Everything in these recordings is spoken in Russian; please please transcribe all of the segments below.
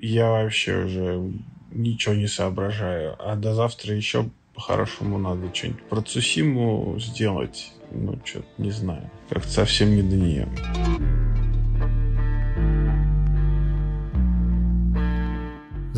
я вообще уже ничего не соображаю. А до завтра еще по-хорошему надо что-нибудь про Цусиму сделать. Ну, что-то не знаю. Как-то совсем не до нее.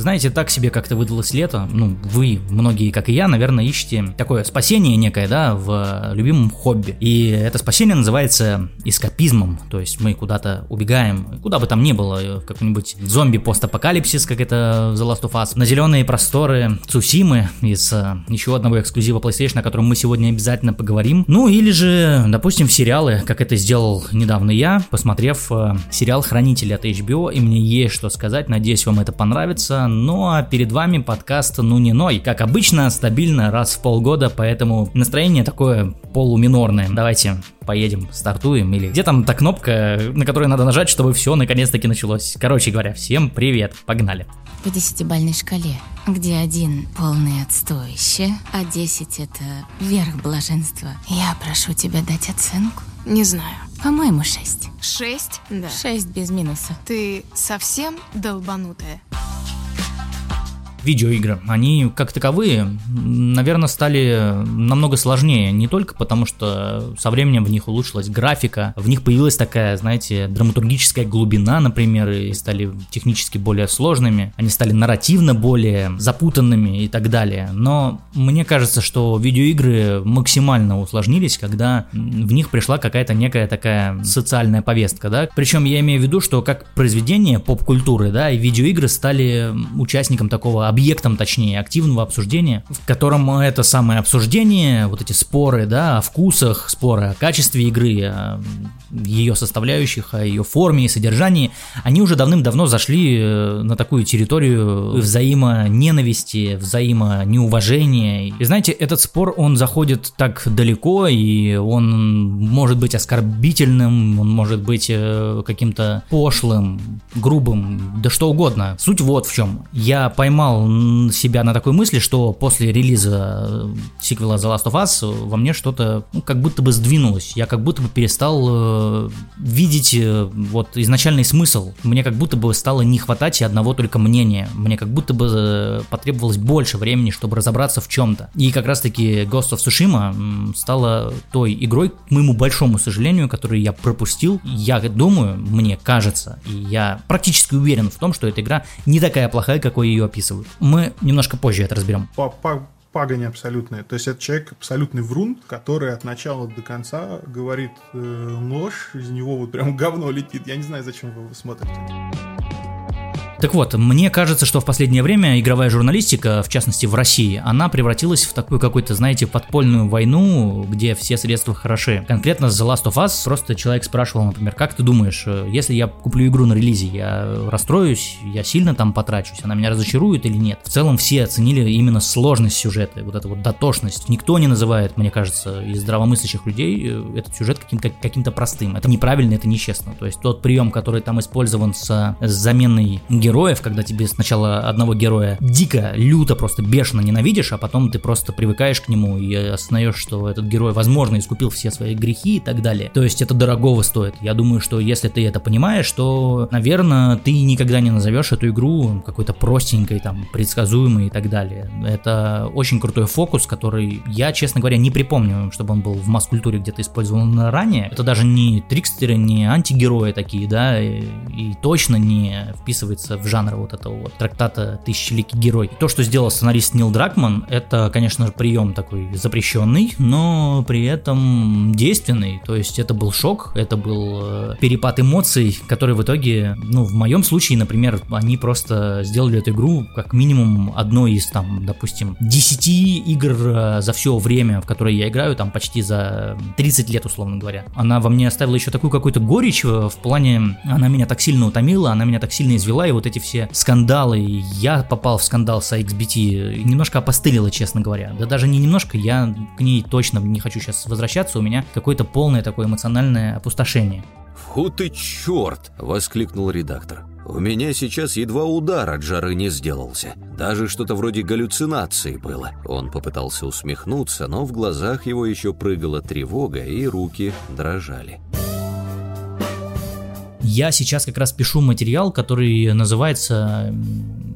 Знаете, так себе как-то выдалось лето. Ну, вы, многие, как и я, наверное, ищете такое спасение некое, да, в любимом хобби. И это спасение называется эскапизмом. То есть мы куда-то убегаем, куда бы там ни было, какой-нибудь зомби-постапокалипсис, как это в The Last of Us, на зеленые просторы Цусимы из э, еще одного эксклюзива PlayStation, о котором мы сегодня обязательно поговорим. Ну, или же, допустим, в сериалы, как это сделал недавно я, посмотрев э, сериал «Хранители» от HBO, и мне есть что сказать, надеюсь, вам это понравится ну а перед вами подкаст «Ну не ной». Как обычно, стабильно раз в полгода, поэтому настроение такое полуминорное. Давайте поедем, стартуем, или где там та кнопка, на которую надо нажать, чтобы все наконец-таки началось. Короче говоря, всем привет, погнали. По десятибальной шкале, где один полный отстоище, а десять это верх блаженства, я прошу тебя дать оценку. Не знаю. По-моему, шесть. Шесть? Да. Шесть без минуса. Ты совсем долбанутая? Видеоигры, они как таковые, наверное, стали намного сложнее, не только потому, что со временем в них улучшилась графика, в них появилась такая, знаете, драматургическая глубина, например, и стали технически более сложными, они стали нарративно более запутанными и так далее. Но мне кажется, что видеоигры максимально усложнились, когда в них пришла какая-то некая такая социальная повестка, да. Причем я имею в виду, что как произведение поп-культуры, да, и видеоигры стали участником такого объектом, точнее, активного обсуждения, в котором это самое обсуждение, вот эти споры, да, о вкусах, споры о качестве игры, о ее составляющих, о ее форме и содержании, они уже давным-давно зашли э, на такую территорию взаимоненависти, взаимонеуважения. И знаете, этот спор, он заходит так далеко, и он может быть оскорбительным, он может быть э, каким-то пошлым, грубым, да что угодно. Суть вот в чем. Я поймал себя на такой мысли, что после релиза э, сиквела The Last of Us во мне что-то ну, как будто бы сдвинулось. Я как будто бы перестал э, видеть э, вот изначальный смысл. Мне как будто бы стало не хватать и одного только мнения. Мне как будто бы э, потребовалось больше времени, чтобы разобраться в чем-то. И как раз таки Ghost of Tsushima стала той игрой, к моему большому сожалению, которую я пропустил. Я думаю, мне кажется, и я практически уверен в том, что эта игра не такая плохая, какой ее описывают. Мы немножко позже это разберем. Пагань абсолютная. То есть это человек абсолютный врун, который от начала до конца говорит э, ложь, из него вот прям говно летит. Я не знаю, зачем вы его смотрите. Так вот, мне кажется, что в последнее время игровая журналистика, в частности в России, она превратилась в такую какую-то, знаете, подпольную войну, где все средства хороши. Конкретно The Last of Us просто человек спрашивал, например, как ты думаешь, э, если я куплю игру на релизе, я расстроюсь, я сильно там потрачусь, она меня разочарует или нет? В целом все оценили именно сложность сюжета, вот эту вот дотошность. Никто не называет, мне кажется, из здравомыслящих людей э, этот сюжет каким-то каким простым. Это неправильно, это нечестно. То есть тот прием, который там использован с, с заменой героя, героев, когда тебе сначала одного героя дико, люто, просто бешено ненавидишь, а потом ты просто привыкаешь к нему и осознаешь, что этот герой, возможно, искупил все свои грехи и так далее. То есть это дорогого стоит. Я думаю, что если ты это понимаешь, то, наверное, ты никогда не назовешь эту игру какой-то простенькой, там, предсказуемой и так далее. Это очень крутой фокус, который я, честно говоря, не припомню, чтобы он был в масс-культуре где-то использован ранее. Это даже не трикстеры, не антигерои такие, да, и, и точно не вписывается в жанр вот этого вот трактата «Тысячеликий герой». То, что сделал сценарист Нил Дракман, это, конечно же, прием такой запрещенный, но при этом действенный. То есть это был шок, это был э, перепад эмоций, который в итоге, ну, в моем случае, например, они просто сделали эту игру как минимум одной из, там, допустим, 10 игр э, за все время, в которые я играю, там, почти за 30 лет, условно говоря. Она во мне оставила еще такую какую-то горечь э, в плане, она меня так сильно утомила, она меня так сильно извела, и вот эти все скандалы, я попал в скандал с XBT, немножко опостылило, честно говоря. Да даже не немножко, я к ней точно не хочу сейчас возвращаться, у меня какое-то полное такое эмоциональное опустошение. «Фу ты черт!» — воскликнул редактор. «У меня сейчас едва удар от жары не сделался. Даже что-то вроде галлюцинации было». Он попытался усмехнуться, но в глазах его еще прыгала тревога, и руки дрожали. Я сейчас как раз пишу материал, который называется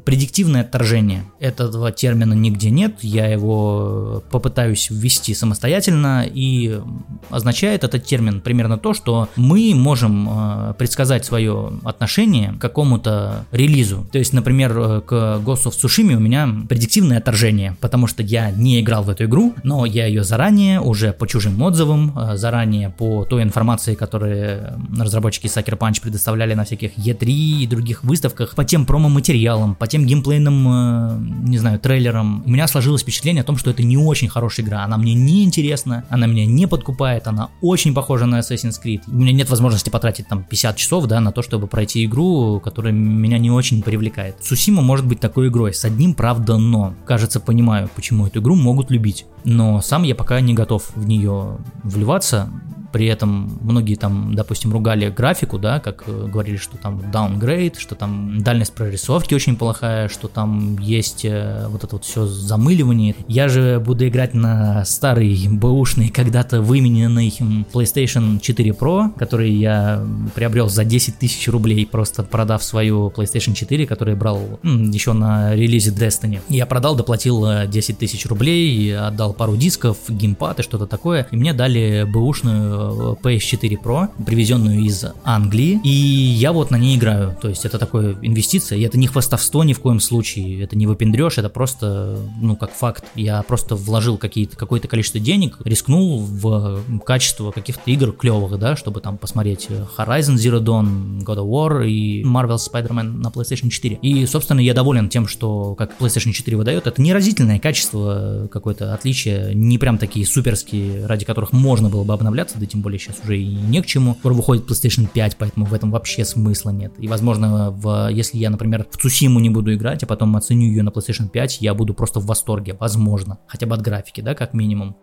«Предиктивное отторжение». Этого термина нигде нет, я его попытаюсь ввести самостоятельно, и означает этот термин примерно то, что мы можем э, предсказать свое отношение к какому-то релизу. То есть, например, э, к Ghost of Tsushima у меня предиктивное отторжение, потому что я не играл в эту игру, но я ее заранее, уже по чужим отзывам, э, заранее по той информации, которые разработчики Sucker Punch предоставляли на всяких E3 и других выставках, по тем промо-материалам, по тем геймплейным, не знаю, трейлерам, у меня сложилось впечатление о том, что это не очень хорошая игра, она мне не интересна, она меня не подкупает, она очень похожа на Assassin's Creed. У меня нет возможности потратить там 50 часов, да, на то, чтобы пройти игру, которая меня не очень привлекает. Сусима может быть такой игрой, с одним, правда, но. Кажется, понимаю, почему эту игру могут любить. Но сам я пока не готов в нее вливаться. При этом многие там, допустим, ругали графику, да, как э, говорили, что там downgrade, что там дальность прорисовки очень плохая, что там есть э, вот это вот все замыливание. Я же буду играть на старый бэушный, когда-то вымененный PlayStation 4 Pro, который я приобрел за 10 тысяч рублей, просто продав свою PlayStation 4, который брал еще на релизе Destiny. Я продал, доплатил 10 э, тысяч рублей, отдал пару дисков, геймпад и что-то такое, и мне дали бэушную PS4 Pro, привезенную из Англии, и я вот на ней играю. То есть это такое инвестиция, и это не хвастовство ни в коем случае, это не выпендрешь, это просто, ну, как факт. Я просто вложил какие-то, какое-то количество денег, рискнул в качество каких-то игр клевых, да, чтобы там посмотреть Horizon Zero Dawn, God of War и Marvel Spider-Man на PlayStation 4. И, собственно, я доволен тем, что как PlayStation 4 выдает, это неразительное качество, какое-то отличие, не прям такие суперские, ради которых можно было бы обновляться, да тем более сейчас уже и не к чему. Скоро выходит PlayStation 5, поэтому в этом вообще смысла нет. И, возможно, в, если я, например, в Цусиму не буду играть, а потом оценю ее на PlayStation 5, я буду просто в восторге, возможно. Хотя бы от графики, да, как минимум.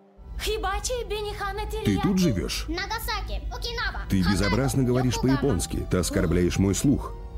Ты тут живешь? Ты безобразно говоришь по-японски. Ты оскорбляешь мой слух.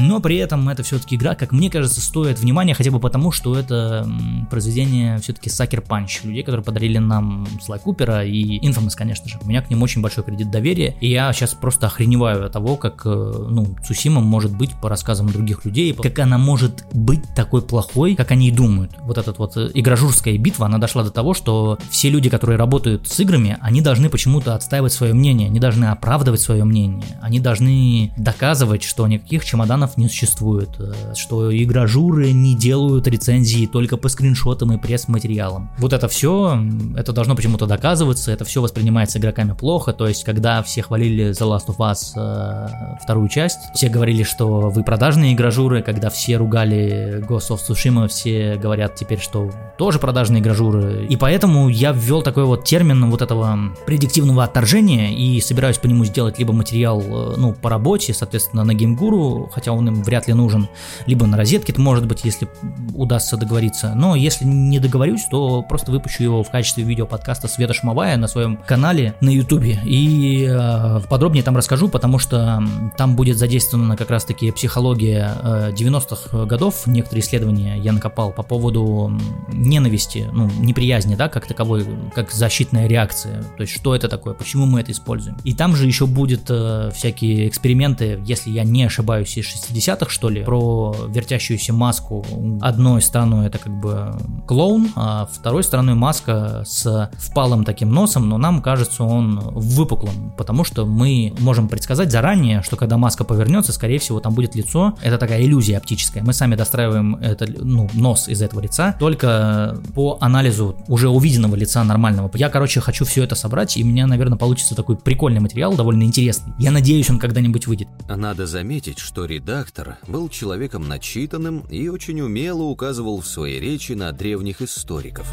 Но при этом это все-таки игра, как мне кажется, стоит внимания хотя бы потому, что это произведение все-таки Sucker Punch, людей, которые подарили нам Слай Купера и Infamous, конечно же. У меня к ним очень большой кредит доверия, и я сейчас просто охреневаю от того, как, э, ну, Цусима может быть по рассказам других людей, как она может быть такой плохой, как они и думают. Вот эта вот э, игражурская битва, она дошла до того, что все люди, которые работают с играми, они должны почему-то отстаивать свое мнение, они должны оправдывать свое мнение, они должны доказывать, что никаких чемоданов романов не существует, э, что игражуры не делают рецензии только по скриншотам и пресс-материалам. Вот это все, это должно почему-то доказываться, это все воспринимается игроками плохо, то есть когда все хвалили The Last of Us э, вторую часть, все говорили, что вы продажные игражуры, когда все ругали Ghost of Tsushima, все говорят теперь, что тоже продажные игражуры, и поэтому я ввел такой вот термин вот этого предиктивного отторжения и собираюсь по нему сделать либо материал, э, ну, по работе, соответственно, на геймгуру, хотя он он им вряд ли нужен. Либо на розетке, это может быть, если удастся договориться. Но если не договорюсь, то просто выпущу его в качестве видеоподкаста Света Шмовая на своем канале на ютубе. И э, подробнее там расскажу, потому что там будет задействована как раз таки психология э, 90-х годов. Некоторые исследования я накопал по поводу ненависти, ну, неприязни, да, как таковой, как защитная реакция. То есть, что это такое, почему мы это используем. И там же еще будет э, всякие эксперименты, если я не ошибаюсь, из 60-х, что ли, про вертящуюся маску. Одной стороной это как бы клоун, а второй стороной маска с впалым таким носом, но нам кажется он выпуклым, потому что мы можем предсказать заранее, что когда маска повернется, скорее всего, там будет лицо. Это такая иллюзия оптическая. Мы сами достраиваем это, ну, нос из этого лица только по анализу уже увиденного лица нормального. Я, короче, хочу все это собрать, и у меня, наверное, получится такой прикольный материал, довольно интересный. Я надеюсь, он когда-нибудь выйдет. Надо заметить, что редактор редактор был человеком начитанным и очень умело указывал в своей речи на древних историков.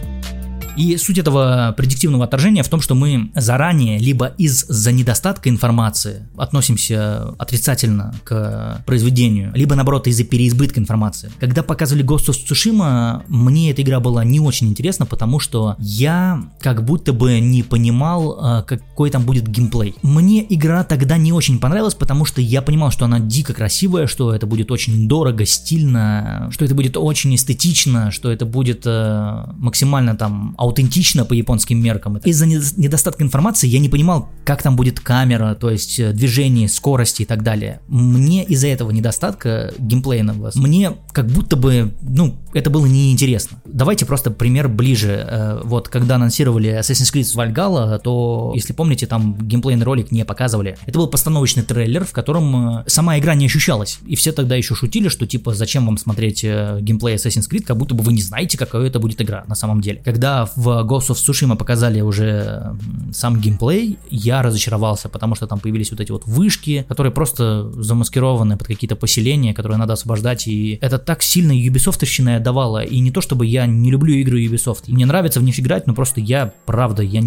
И суть этого предиктивного отторжения в том, что мы заранее, либо из-за недостатка информации относимся отрицательно к произведению, либо наоборот из-за переизбытка информации. Когда показывали Ghost of мне эта игра была не очень интересна, потому что я как будто бы не понимал, а, какой там будет геймплей. Мне игра тогда не очень понравилась, потому что я понимал, что она дико красивая, что это будет очень дорого, стильно, что это будет очень эстетично, что это будет э, максимально там аутентично по японским меркам. Из-за недостатка информации я не понимал, как там будет камера, то есть э, движение, скорости и так далее. Мне из-за этого недостатка геймплейного, мне как будто бы, ну, это было неинтересно. Давайте просто пример ближе. Э, вот, когда анонсировали Assassin's Creed Valhalla, то, если помните, там геймплейный ролик не показывали. Это был постановочный трейлер, в котором э, сама игра не ощущалась. И все тогда еще шутили, что типа, зачем вам смотреть геймплей Assassin's Creed, как будто бы вы не знаете, какая это будет игра на самом деле. Когда в Ghost of Tsushima показали уже сам геймплей, я разочаровался, потому что там появились вот эти вот вышки, которые просто замаскированы под какие-то поселения, которые надо освобождать, и это так сильно Ubisoft давало, и не то чтобы я не люблю игры Ubisoft, мне нравится в них играть, но просто я, правда, я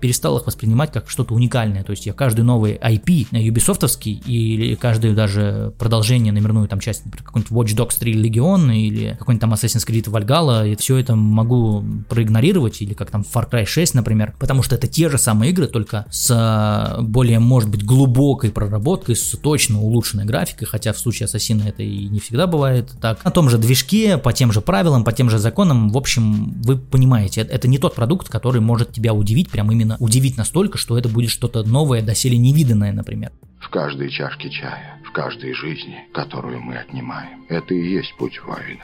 перестал их воспринимать как что-то уникальное, то есть я каждый новый IP Ubisoft или каждое даже продолжение номерную там часть, например, какой-нибудь Watch Dogs 3 Legion или какой-нибудь там Assassin's Creed Valhalla, и все это могу проигнорировать, или как там Far Cry 6, например, потому что это те же самые игры, только с э, более, может быть, глубокой проработкой, с точно улучшенной графикой, хотя в случае Ассасина это и не всегда бывает так. На том же движке, по тем же правилам, по тем же законам, в общем, вы понимаете, это не тот продукт, который может тебя удивить, прям именно удивить настолько, что это будет что-то новое, доселе невиданное, например. В каждой чашке чая, в каждой жизни, которую мы отнимаем. Это и есть путь воина.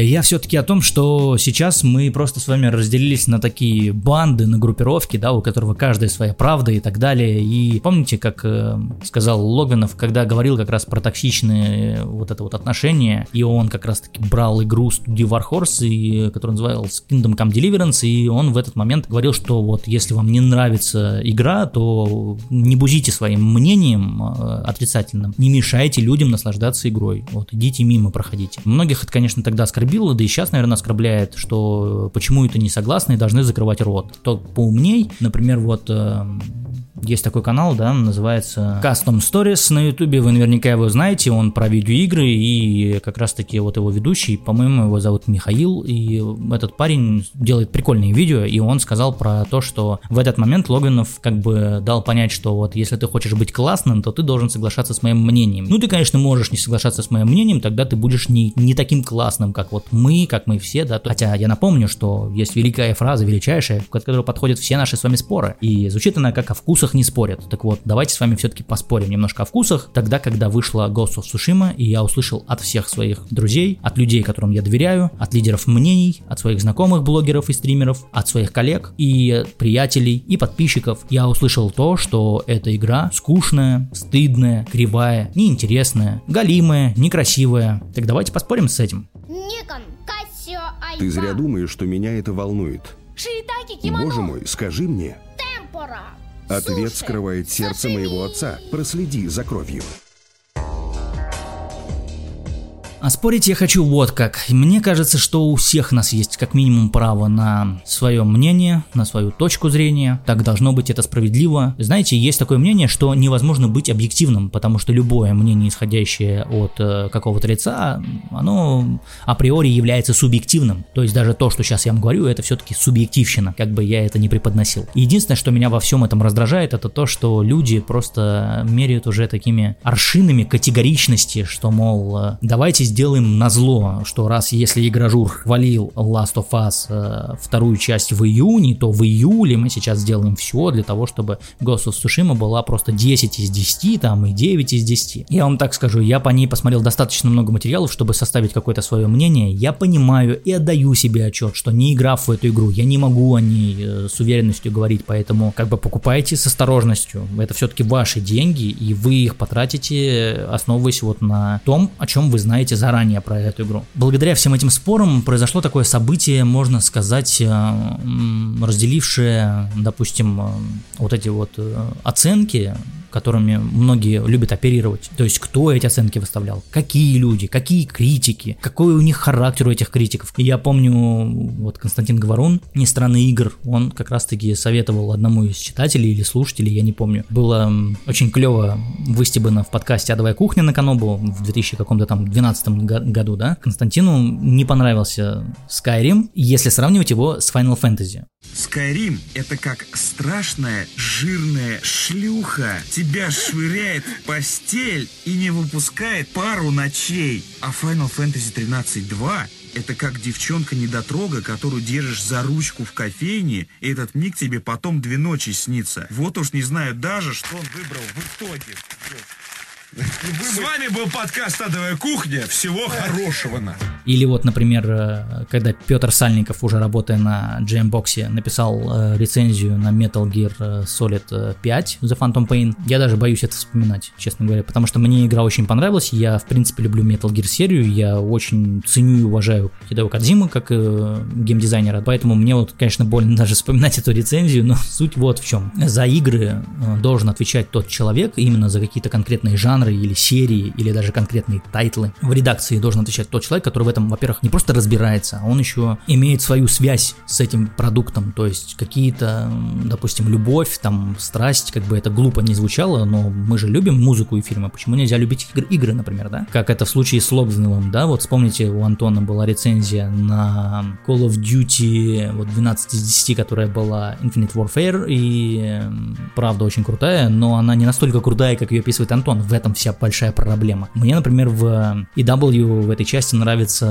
Я все-таки о том, что сейчас мы просто с вами разделились на такие банды, на группировки, да, у которого каждая своя правда и так далее. И помните, как э, сказал Логвинов, когда говорил как раз про токсичные вот это вот отношения, и он как раз таки брал игру студии Warhorse, и, которая называлась Kingdom Come Deliverance, и он в этот момент говорил, что вот если вам не нравится игра, то не бузите своим мнением э, отрицательным, не мешайте людям наслаждаться игрой. Вот, идите мимо, проходите. Многих это, конечно, тогда оскорбило, оскорбило, да и сейчас, наверное, оскорбляет, что почему это не согласны и должны закрывать рот. Тот поумней, например, вот э, есть такой канал, да, называется Custom Stories на ютубе, вы наверняка его знаете, он про видеоигры, и как раз таки вот его ведущий, по-моему, его зовут Михаил, и этот парень делает прикольные видео, и он сказал про то, что в этот момент Логвинов как бы дал понять, что вот если ты хочешь быть классным, то ты должен соглашаться с моим мнением. Ну, ты, конечно, можешь не соглашаться с моим мнением, тогда ты будешь не, не таким классным, как вот мы, как мы все, да, хотя я напомню, что есть великая фраза, величайшая, к которой подходят все наши с вами споры, и звучит она как о вкусах вкусах не спорят. Так вот, давайте с вами все-таки поспорим немножко о вкусах. Тогда, когда вышла Ghost of Tsushima, и я услышал от всех своих друзей, от людей, которым я доверяю, от лидеров мнений, от своих знакомых блогеров и стримеров, от своих коллег и приятелей и подписчиков, я услышал то, что эта игра скучная, стыдная, кривая, неинтересная, галимая, некрасивая. Так давайте поспорим с этим. Ты зря думаешь, что меня это волнует. Боже мой, скажи мне. Ответ скрывает сердце моего отца. Проследи за кровью. А спорить я хочу вот как. Мне кажется, что у всех нас есть как минимум право на свое мнение, на свою точку зрения. Так должно быть, это справедливо. Знаете, есть такое мнение, что невозможно быть объективным, потому что любое мнение, исходящее от э, какого-то лица, оно априори является субъективным. То есть даже то, что сейчас я вам говорю, это все-таки субъективщина, как бы я это не преподносил. Единственное, что меня во всем этом раздражает, это то, что люди просто меряют уже такими аршинами категоричности, что, мол, э, давайте сделаем на зло, что раз если игражур хвалил Last of Us э, вторую часть в июне, то в июле мы сейчас сделаем все для того, чтобы Ghost of Tsushima была просто 10 из 10, там и 9 из 10. Я вам так скажу, я по ней посмотрел достаточно много материалов, чтобы составить какое-то свое мнение. Я понимаю и отдаю себе отчет, что не играв в эту игру, я не могу о ней э, с уверенностью говорить, поэтому как бы покупайте с осторожностью. Это все-таки ваши деньги, и вы их потратите, основываясь вот на том, о чем вы знаете заранее про эту игру. Благодаря всем этим спорам произошло такое событие, можно сказать, э, разделившее, допустим, э, вот эти вот э, оценки которыми многие любят оперировать. То есть, кто эти оценки выставлял, какие люди, какие критики, какой у них характер у этих критиков. И я помню, вот Константин Говорун, не страны игр, он как раз-таки советовал одному из читателей или слушателей, я не помню. Было очень клево выстебано в подкасте «Адовая кухня» на Канобу в 2000 каком-то там 12 году, да. Константину не понравился Skyrim, если сравнивать его с Final Fantasy. Skyrim — это как страшная жирная шлюха тебя швыряет в постель и не выпускает пару ночей. А Final Fantasy 13.2 это как девчонка-недотрога, которую держишь за ручку в кофейне, и этот миг тебе потом две ночи снится. Вот уж не знаю даже, что он выбрал в итоге. С вами был подкаст «Адовая кухня». Всего хорошего на. Или вот, например, э, когда Петр Сальников, уже работая на Jambox, написал э, рецензию на Metal Gear э, Solid 5 The Phantom Pain, я даже боюсь это вспоминать, честно говоря, потому что мне игра очень понравилась, я, в принципе, люблю Metal Gear серию, я очень ценю и уважаю Хидео Кадзиму как геймдизайнера, поэтому мне вот, конечно, больно даже вспоминать эту рецензию, но суть вот в чем. За игры должен отвечать тот человек, именно за какие-то конкретные жанры или серии, или даже конкретные тайтлы. В редакции должен отвечать тот человек, который в этом, во-первых, не просто разбирается, а он еще имеет свою связь с этим продуктом, то есть какие-то, допустим, любовь, там, страсть, как бы это глупо не звучало, но мы же любим музыку и фильмы, почему нельзя любить игры, игры например, да? Как это в случае с Лобзневым, да, вот вспомните, у Антона была рецензия на Call of Duty, вот 12 из 10, которая была Infinite Warfare, и правда очень крутая, но она не настолько крутая, как ее описывает Антон, в этом этом вся большая проблема. Мне, например, в EW в этой части нравится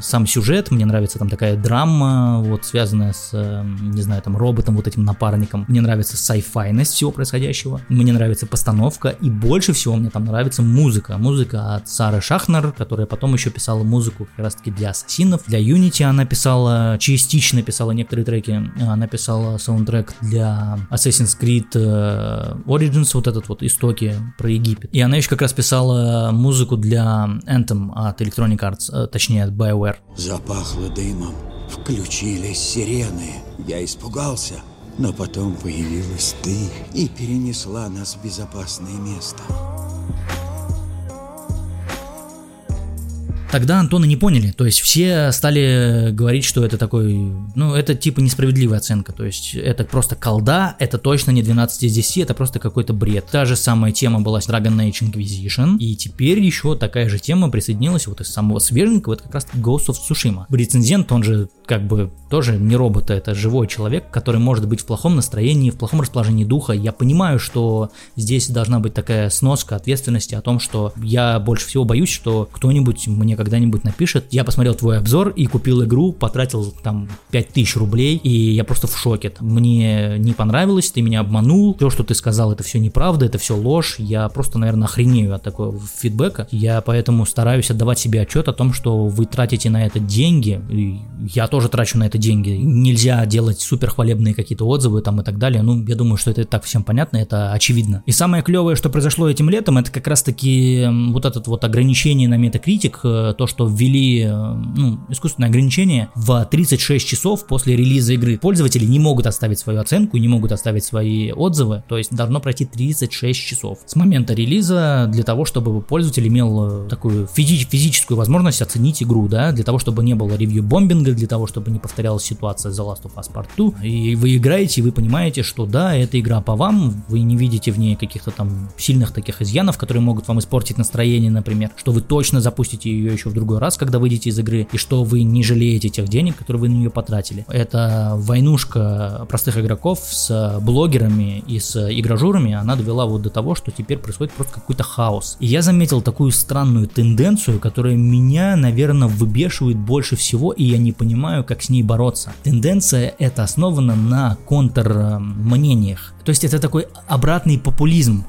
сам сюжет, мне нравится там такая драма, вот связанная с, не знаю, там роботом, вот этим напарником. Мне нравится sci-fi всего происходящего. Мне нравится постановка, и больше всего мне там нравится музыка. Музыка от Сары Шахнер, которая потом еще писала музыку как раз таки для Ассасинов. Для Unity она писала, частично писала некоторые треки. Она писала саундтрек для Assassin's Creed э, Origins, вот этот вот истоки про Египет. И она еще как раз писала музыку для Anthem от Electronic Arts, э, точнее от BioWare. Запахло дымом, включились сирены. Я испугался, но потом появилась ты и перенесла нас в безопасное место. Тогда Антона не поняли, то есть все стали говорить, что это такой, ну это типа несправедливая оценка, то есть это просто колда, это точно не 12 из 10, это просто какой-то бред. Та же самая тема была с Dragon Age Inquisition, и теперь еще такая же тема присоединилась вот из самого свеженького, это как раз Ghost of Tsushima. Рецензент, он же как бы тоже не робот, а это живой человек, который может быть в плохом настроении, в плохом расположении духа. Я понимаю, что здесь должна быть такая сноска ответственности о том, что я больше всего боюсь, что кто-нибудь мне когда-нибудь напишет, я посмотрел твой обзор и купил игру, потратил там 5000 рублей, и я просто в шоке. Мне не понравилось, ты меня обманул, все, что ты сказал, это все неправда, это все ложь, я просто, наверное, охренею от такого фидбэка. Я поэтому стараюсь отдавать себе отчет о том, что вы тратите на это деньги, и я тоже трачу на это деньги. Нельзя делать супер хвалебные какие-то отзывы там и так далее. Ну, я думаю, что это так всем понятно, это очевидно. И самое клевое, что произошло этим летом, это как раз-таки вот этот вот ограничение на Metacritic, э, то, что ввели, э, ну, искусственное ограничение в 36 часов после релиза игры. Пользователи не могут оставить свою оценку, не могут оставить свои отзывы, то есть должно пройти 36 часов с момента релиза для того, чтобы пользователь имел э, такую физи- физическую возможность оценить игру, да, для того, чтобы не было ревью-бомбинга, для того, чтобы не повторялась ситуация The Last of Us Part 2. И вы играете, и вы понимаете, что да, эта игра по вам, вы не видите в ней каких-то там сильных таких изъянов, которые могут вам испортить настроение, например, что вы точно запустите ее еще в другой раз, когда выйдете из игры, и что вы не жалеете тех денег, которые вы на нее потратили. Это войнушка простых игроков с блогерами и с игражурами, она довела вот до того, что теперь происходит просто какой-то хаос. И я заметил такую странную тенденцию, которая меня, наверное, выбешивает больше всего, и я не понимаю, как с ней бороться. Тенденция эта основана на контрмнениях. То есть это такой обратный популизм,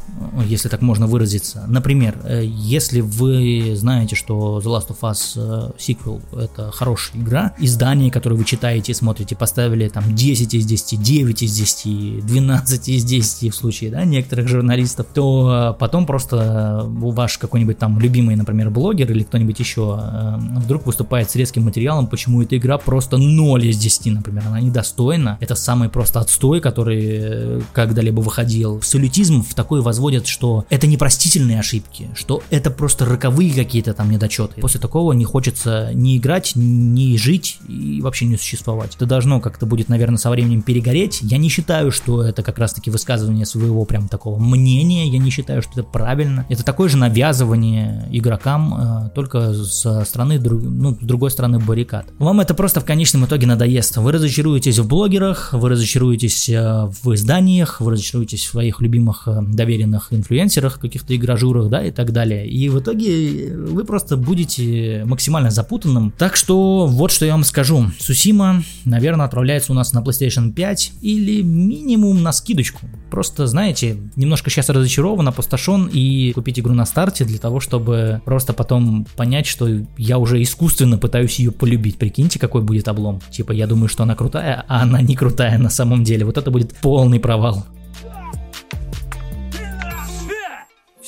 если так можно выразиться. Например, э, если вы знаете, что The Last of Us э, Sequel это хорошая игра, издание, которое вы читаете и смотрите, поставили там 10 из 10, 9 из 10, 12 из 10 в случае да, некоторых журналистов, то потом просто ваш какой-нибудь там любимый, например, блогер или кто-нибудь еще э, вдруг выступает с резким материалом, почему эта игра просто 0 из 10, например, она недостойна. Это самый просто отстой, который когда-либо выходил. Салютизм в такой возводят, что это непростительные ошибки, что это просто роковые какие-то там недочеты. После такого не хочется ни играть, ни жить и вообще не существовать. Это должно как-то будет, наверное, со временем перегореть. Я не считаю, что это как раз-таки высказывание своего прям такого мнения, я не считаю, что это правильно. Это такое же навязывание игрокам, э, только со стороны, ну, с другой стороны баррикад. Вам это просто в конечном итоге надоест. Вы разочаруетесь в блогерах, вы разочаруетесь э, в изданиях, вы разочаруетесь в своих любимых э, доверенных инфлюенсерах, каких-то игражурах, да, и так далее. И в итоге вы просто будете максимально запутанным. Так что вот что я вам скажу. Сусима, наверное, отправляется у нас на PlayStation 5 или минимум на скидочку. Просто, знаете, немножко сейчас разочарован, опустошен и купить игру на старте для того, чтобы просто потом понять, что я уже искусственно пытаюсь ее полюбить. Прикиньте, какой будет облом. Типа, я думаю, что она крутая, а она не крутая на самом деле. Вот это будет полный провал.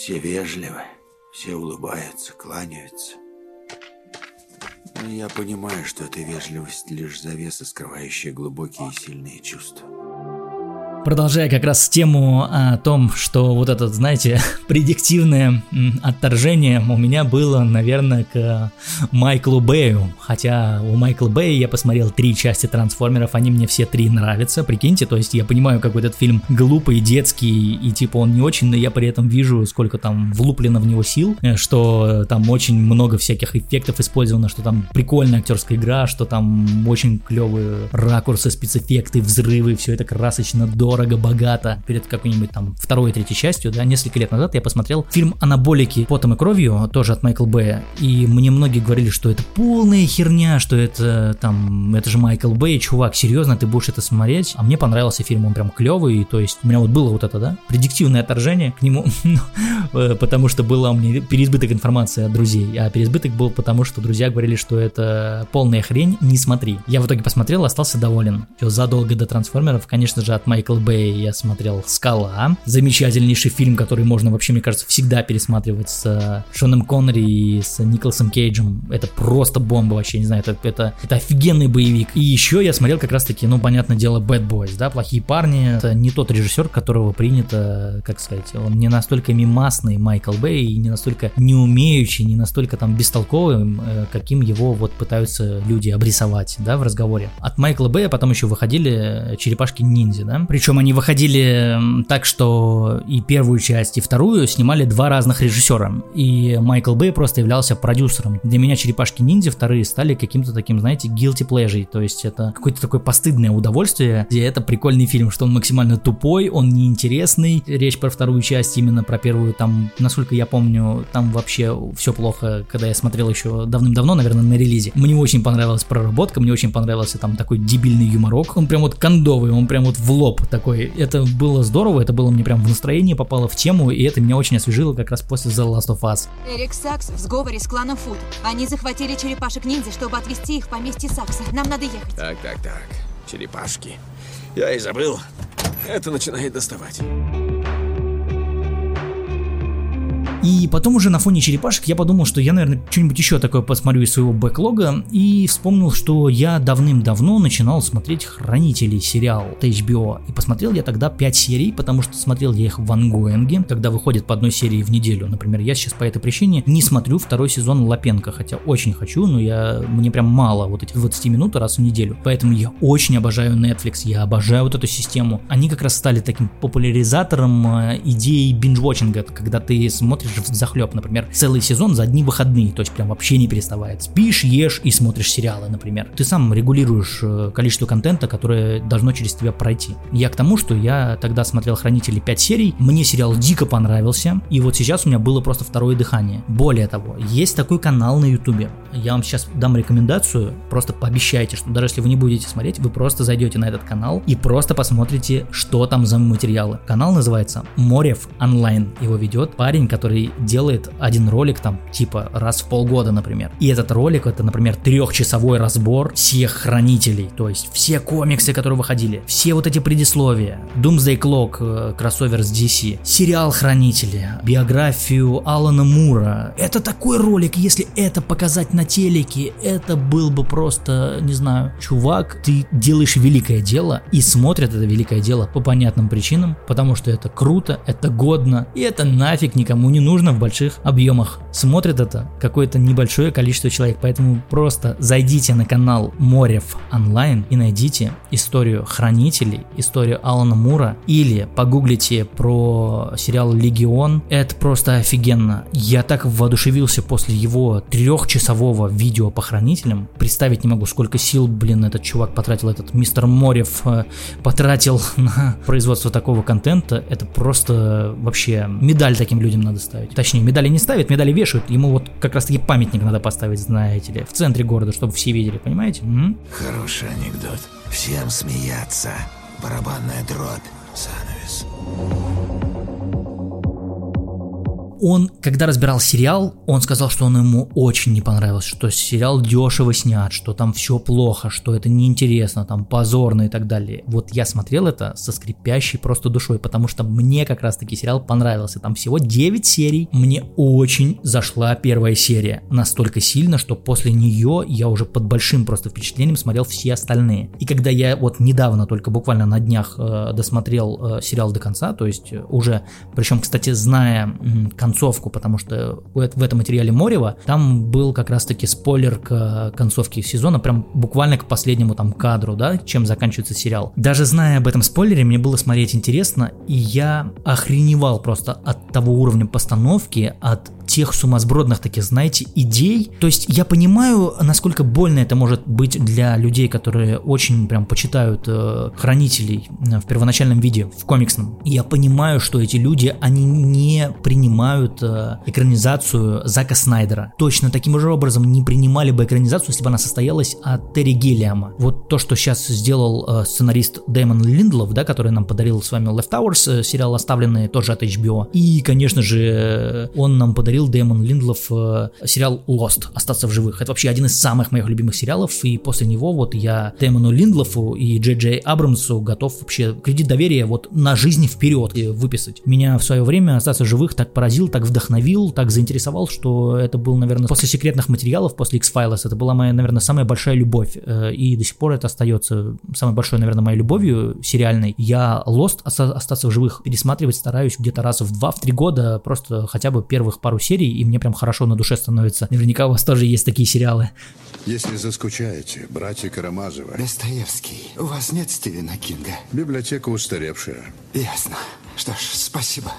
Все вежливы, все улыбаются, кланяются. Но я понимаю, что эта вежливость лишь завеса, скрывающая глубокие и сильные чувства. Продолжая как раз тему о том, что вот это, знаете, предиктивное отторжение у меня было, наверное, к Майклу Бэю. Хотя у Майкла Бэя я посмотрел три части трансформеров, они мне все три нравятся, прикиньте, то есть я понимаю, какой этот фильм глупый, детский, и типа он не очень, но я при этом вижу, сколько там влуплено в него сил, э, что там очень много всяких эффектов использовано, что там прикольная актерская игра, что там очень клевые ракурсы, спецэффекты, взрывы, все это красочно, до дорого, богато, перед какой-нибудь там второй и третьей частью, да, несколько лет назад я посмотрел фильм «Анаболики. Потом и кровью», тоже от Майкла Бэя, и мне многие говорили, что это полная херня, что это там, это же Майкл Бэй, чувак, серьезно, ты будешь это смотреть? А мне понравился фильм, он прям клевый, то есть у меня вот было вот это, да, предиктивное отторжение к нему, ну, э, потому что было у меня переизбыток информации от друзей, а переизбыток был потому, что друзья говорили, что это полная хрень, не смотри. Я в итоге посмотрел, остался доволен. Все задолго до трансформеров, конечно же, от Майкла Бэй я смотрел «Скала». Замечательнейший фильм, который можно вообще, мне кажется, всегда пересматривать с э, Шоном Коннери и с Николасом Кейджем. Это просто бомба вообще, не знаю, это, это, это офигенный боевик. И еще я смотрел как раз-таки, ну, понятное дело, Bad Boys, да, «Плохие парни». Это не тот режиссер, которого принято, как сказать, он не настолько мимасный Майкл Бэй и не настолько не умеющий, не настолько там бестолковым, э, каким его вот пытаются люди обрисовать, да, в разговоре. От Майкла Бэя потом еще выходили «Черепашки-ниндзя», да, причем причем они выходили так, что и первую часть, и вторую снимали два разных режиссера. И Майкл Бэй просто являлся продюсером. Для меня «Черепашки ниндзя» вторые стали каким-то таким, знаете, guilty pleasure. То есть это какое-то такое постыдное удовольствие, где это прикольный фильм, что он максимально тупой, он неинтересный. Речь про вторую часть, именно про первую, там, насколько я помню, там вообще все плохо, когда я смотрел еще давным-давно, наверное, на релизе. Мне очень понравилась проработка, мне очень понравился там такой дебильный юморок. Он прям вот кондовый, он прям вот в лоб так такой, это было здорово, это было мне прям в настроение, попало в тему, и это меня очень освежило как раз после The Last of Us. Эрик Сакс в сговоре с кланом Фуд. Они захватили черепашек-ниндзя, чтобы отвезти их в поместье Сакса. Нам надо ехать. Так, так, так. Черепашки. Я и забыл. Это начинает доставать. И потом уже на фоне черепашек я подумал, что я, наверное, что-нибудь еще такое посмотрю из своего бэклога и вспомнил, что я давным-давно начинал смотреть «Хранителей» сериал от HBO. И посмотрел я тогда 5 серий, потому что смотрел я их в ангоинге, когда выходит по одной серии в неделю. Например, я сейчас по этой причине не смотрю второй сезон Лапенко, хотя очень хочу, но я, мне прям мало вот этих 20 минут раз в неделю. Поэтому я очень обожаю Netflix, я обожаю вот эту систему. Они как раз стали таким популяризатором э, идеи биндж-вотчинга, когда ты смотришь смотришь в захлеб, например, целый сезон за одни выходные, то есть прям вообще не переставает. Спишь, ешь и смотришь сериалы, например. Ты сам регулируешь э, количество контента, которое должно через тебя пройти. Я к тому, что я тогда смотрел «Хранители» 5 серий, мне сериал дико понравился, и вот сейчас у меня было просто второе дыхание. Более того, есть такой канал на ютубе. Я вам сейчас дам рекомендацию, просто пообещайте, что даже если вы не будете смотреть, вы просто зайдете на этот канал и просто посмотрите, что там за материалы. Канал называется Морев Онлайн. Его ведет парень, который который делает один ролик там типа раз в полгода, например. И этот ролик это, например, трехчасовой разбор всех хранителей, то есть все комиксы, которые выходили, все вот эти предисловия, Doomsday Clock, э, кроссовер с DC, сериал Хранители, биографию Алана Мура. Это такой ролик, если это показать на телеке, это был бы просто, не знаю, чувак, ты делаешь великое дело и смотрят это великое дело по понятным причинам, потому что это круто, это годно и это нафиг никому не нужно в больших объемах. Смотрят это какое-то небольшое количество человек, поэтому просто зайдите на канал Морев онлайн и найдите историю Хранителей, историю Алана Мура или погуглите про сериал Легион. Это просто офигенно. Я так воодушевился после его трехчасового видео по Хранителям. Представить не могу, сколько сил, блин, этот чувак потратил, этот мистер Морев э, потратил на производство такого контента. Это просто вообще медаль таким людям надо ставить. Точнее, медали не ставят, медали вешают. Ему вот как раз таки памятник надо поставить, знаете ли, в центре города, чтобы все видели, понимаете? М? Хороший анекдот. Всем смеяться. Барабанная дробь. Занавес он, когда разбирал сериал, он сказал, что он ему очень не понравился, что сериал дешево снят, что там все плохо, что это неинтересно, там позорно и так далее. Вот я смотрел это со скрипящей просто душой, потому что мне как раз таки сериал понравился. Там всего 9 серий. Мне очень зашла первая серия. Настолько сильно, что после нее я уже под большим просто впечатлением смотрел все остальные. И когда я вот недавно, только буквально на днях э, досмотрел э, сериал до конца, то есть уже, причем, кстати, зная э, концовку, потому что в этом материале Морева там был как раз-таки спойлер к концовке сезона, прям буквально к последнему там кадру, да, чем заканчивается сериал. Даже зная об этом спойлере, мне было смотреть интересно, и я охреневал просто от того уровня постановки, от тех сумасбродных таких, знаете, идей. То есть я понимаю, насколько больно это может быть для людей, которые очень прям почитают э, хранителей э, в первоначальном виде, в комиксном. я понимаю, что эти люди, они не принимают э, экранизацию Зака Снайдера. Точно таким же образом не принимали бы экранизацию, если бы она состоялась от Терри Гиллиама. Вот то, что сейчас сделал э, сценарист Дэймон Линдлов, да, который нам подарил с вами Left Hours, э, сериал оставленный тоже от HBO. И, конечно же, э, он нам подарил Дэймон Линдлов э, сериал Lost, Остаться в живых. Это вообще один из самых моих любимых сериалов, и после него вот я Дэймону Линдлофу и Джей Джей Абрамсу готов вообще кредит доверия вот на жизнь вперед выписать. Меня в свое время Остаться в живых так поразил, так вдохновил, так заинтересовал, что это был, наверное, после секретных материалов, после X-Files, это была моя, наверное, самая большая любовь, э, и до сих пор это остается самой большой, наверное, моей любовью сериальной. Я Lost, Остаться в живых пересматривать стараюсь где-то раз в два, в три года, просто хотя бы первых пару серий, и мне прям хорошо на душе становится. Наверняка у вас тоже есть такие сериалы. Если заскучаете, братья Карамазовы. Достоевский, у вас нет Стивена Кинга? Библиотека устаревшая. Ясно. Что ж, спасибо.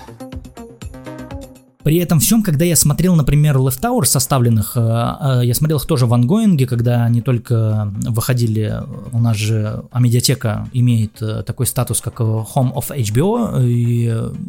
При этом всем, когда я смотрел, например, Left Tower составленных, э, э, я смотрел их тоже в ангоинге, когда они только выходили, у нас же Амедиатека имеет э, такой статус, как Home of HBO, и,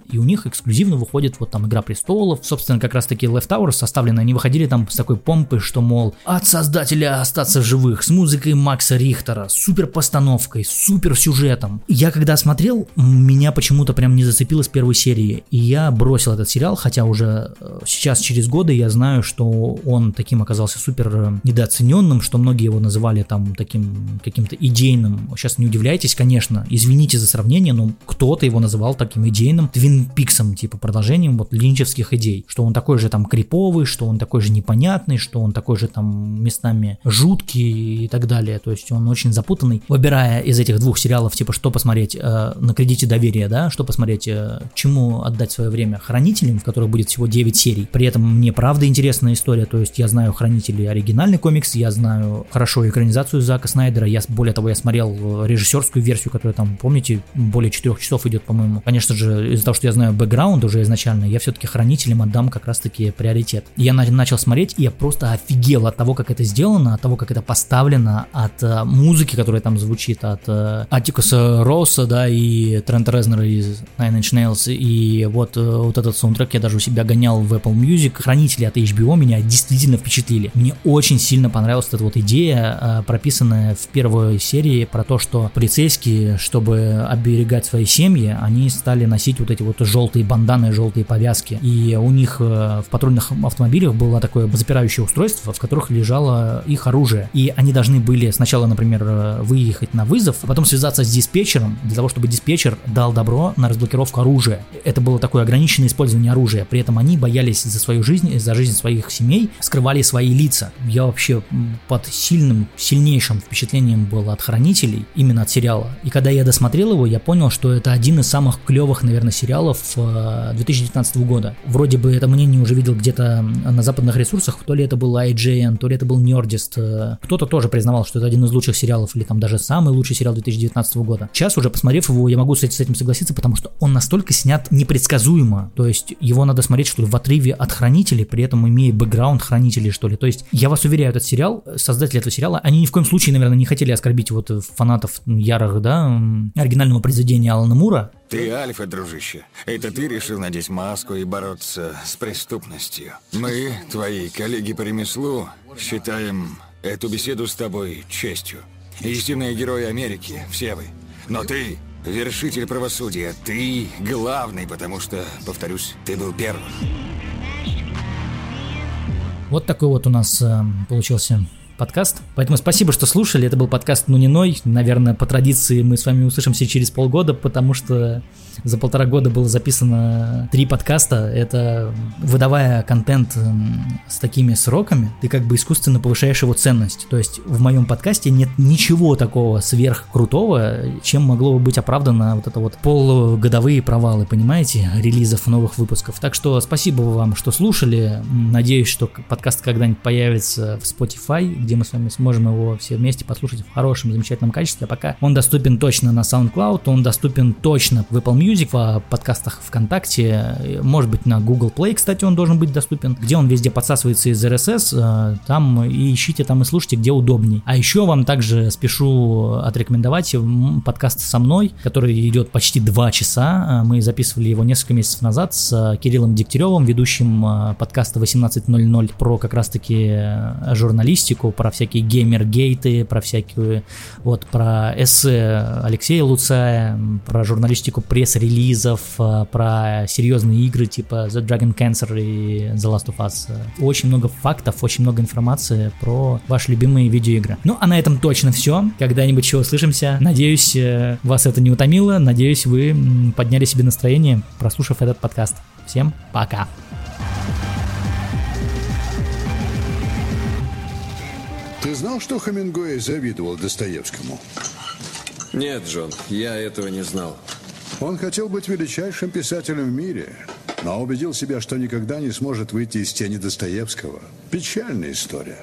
и у них эксклюзивно выходит вот там Игра Престолов, собственно, как раз таки Left Tower составленные, они выходили там с такой помпой, что, мол, от создателя остаться живых, с музыкой Макса Рихтера, супер постановкой, супер сюжетом. Я когда смотрел, меня почему-то прям не зацепило с первой серии, и я бросил этот сериал, хотя уже даже э, сейчас, через годы, я знаю, что он таким оказался супер э, недооцененным, что многие его называли там таким каким-то идейным. Сейчас не удивляйтесь, конечно, извините за сравнение, но кто-то его называл таким идейным Твин Пиксом, типа продолжением вот линчевских идей, что он такой же там криповый, что он такой же непонятный, что он такой же там местами жуткий и так далее. То есть он очень запутанный. Выбирая из этих двух сериалов, типа, что посмотреть э, на кредите доверия, да, что посмотреть, э, чему отдать свое время хранителям, в которых будет всего 9 серий. При этом мне правда интересная история, то есть я знаю Хранителей оригинальный комикс, я знаю хорошо экранизацию Зака Снайдера, я, более того, я смотрел э, режиссерскую версию, которая там, помните, более 4 часов идет, по-моему. Конечно же, из-за того, что я знаю бэкграунд уже изначально, я все-таки Хранителям отдам как раз-таки приоритет. Я на- начал смотреть, и я просто офигел от того, как это сделано, от того, как это поставлено, от э, музыки, которая там звучит, от э, Атикуса Росса, да, и Трента Резнера из Nine Inch Nails, и вот, э, вот этот саундтрек я даже у себя гонял в Apple Music, хранители от HBO меня действительно впечатлили. Мне очень сильно понравилась эта вот идея, а, прописанная в первой серии про то, что полицейские, чтобы оберегать свои семьи, они стали носить вот эти вот желтые банданы, желтые повязки. И у них э, в патрульных автомобилях было такое запирающее устройство, в которых лежало их оружие. И они должны были сначала, например, э, выехать на вызов, а потом связаться с диспетчером для того, чтобы диспетчер дал добро на разблокировку оружия. Это было такое ограниченное использование оружия. При этом они боялись за свою жизнь, за жизнь своих семей, скрывали свои лица. Я вообще под сильным, сильнейшим впечатлением был от хранителей, именно от сериала. И когда я досмотрел его, я понял, что это один из самых клевых, наверное, сериалов 2019 э, года. Вроде бы это мнение уже видел где-то на западных ресурсах, то ли это был IGN, то ли это был Nerdist. Э, кто-то тоже признавал, что это один из лучших сериалов, или там даже самый лучший сериал 2019 года. Сейчас уже посмотрев его, я могу с этим согласиться, потому что он настолько снят непредсказуемо. То есть его надо смотреть, что ли, в отрыве от хранителей, при этом имея бэкграунд хранителей, что ли. То есть я вас уверяю, этот сериал, создатели этого сериала, они ни в коем случае, наверное, не хотели оскорбить вот фанатов ярых, да, оригинального произведения Алана Мура. Ты альфа, дружище. Это ты решил надеть маску и бороться с преступностью. Мы, твои коллеги по ремеслу, считаем эту беседу с тобой честью. Истинные герои Америки, все вы. Но ты вершитель правосудия. Ты главный, потому что, повторюсь, ты был первым. Вот такой вот у нас э, получился подкаст. Поэтому спасибо, что слушали. Это был подкаст «Ну не ной». Наверное, по традиции мы с вами услышимся через полгода, потому что за полтора года было записано три подкаста. Это выдавая контент с такими сроками, ты как бы искусственно повышаешь его ценность. То есть в моем подкасте нет ничего такого сверхкрутого, чем могло бы быть оправдано вот это вот полугодовые провалы, понимаете, релизов новых выпусков. Так что спасибо вам, что слушали. Надеюсь, что подкаст когда-нибудь появится в Spotify, где мы с вами сможем его все вместе послушать в хорошем, замечательном качестве. А пока он доступен точно на SoundCloud, он доступен точно в Apple Music, в подкастах ВКонтакте, может быть на Google Play, кстати, он должен быть доступен, где он везде подсасывается из RSS, э, там и ищите там и слушайте, где удобней. А еще вам также спешу отрекомендовать подкаст со мной, который идет почти два часа. Э, мы записывали его несколько месяцев назад с Кириллом Дегтяревым, ведущим э, подкаста 18.00 про как раз-таки журналистику, про всякие геймер-гейты, про всякие вот про эссе Алексея Луцая, про журналистику пресс релизов, э, про серьезные игры типа The Dragon Cancer и The Last of Us. Очень много фактов, очень много информации про ваши любимые видеоигры. Ну, а на этом точно все. Когда-нибудь еще услышимся. Надеюсь, э, вас это не утомило. Надеюсь, вы подняли себе настроение, прослушав этот подкаст. Всем пока! Ты знал, что Хемингуэй завидовал Достоевскому? Нет, Джон, я этого не знал. Он хотел быть величайшим писателем в мире, но убедил себя, что никогда не сможет выйти из тени Достоевского. Печальная история.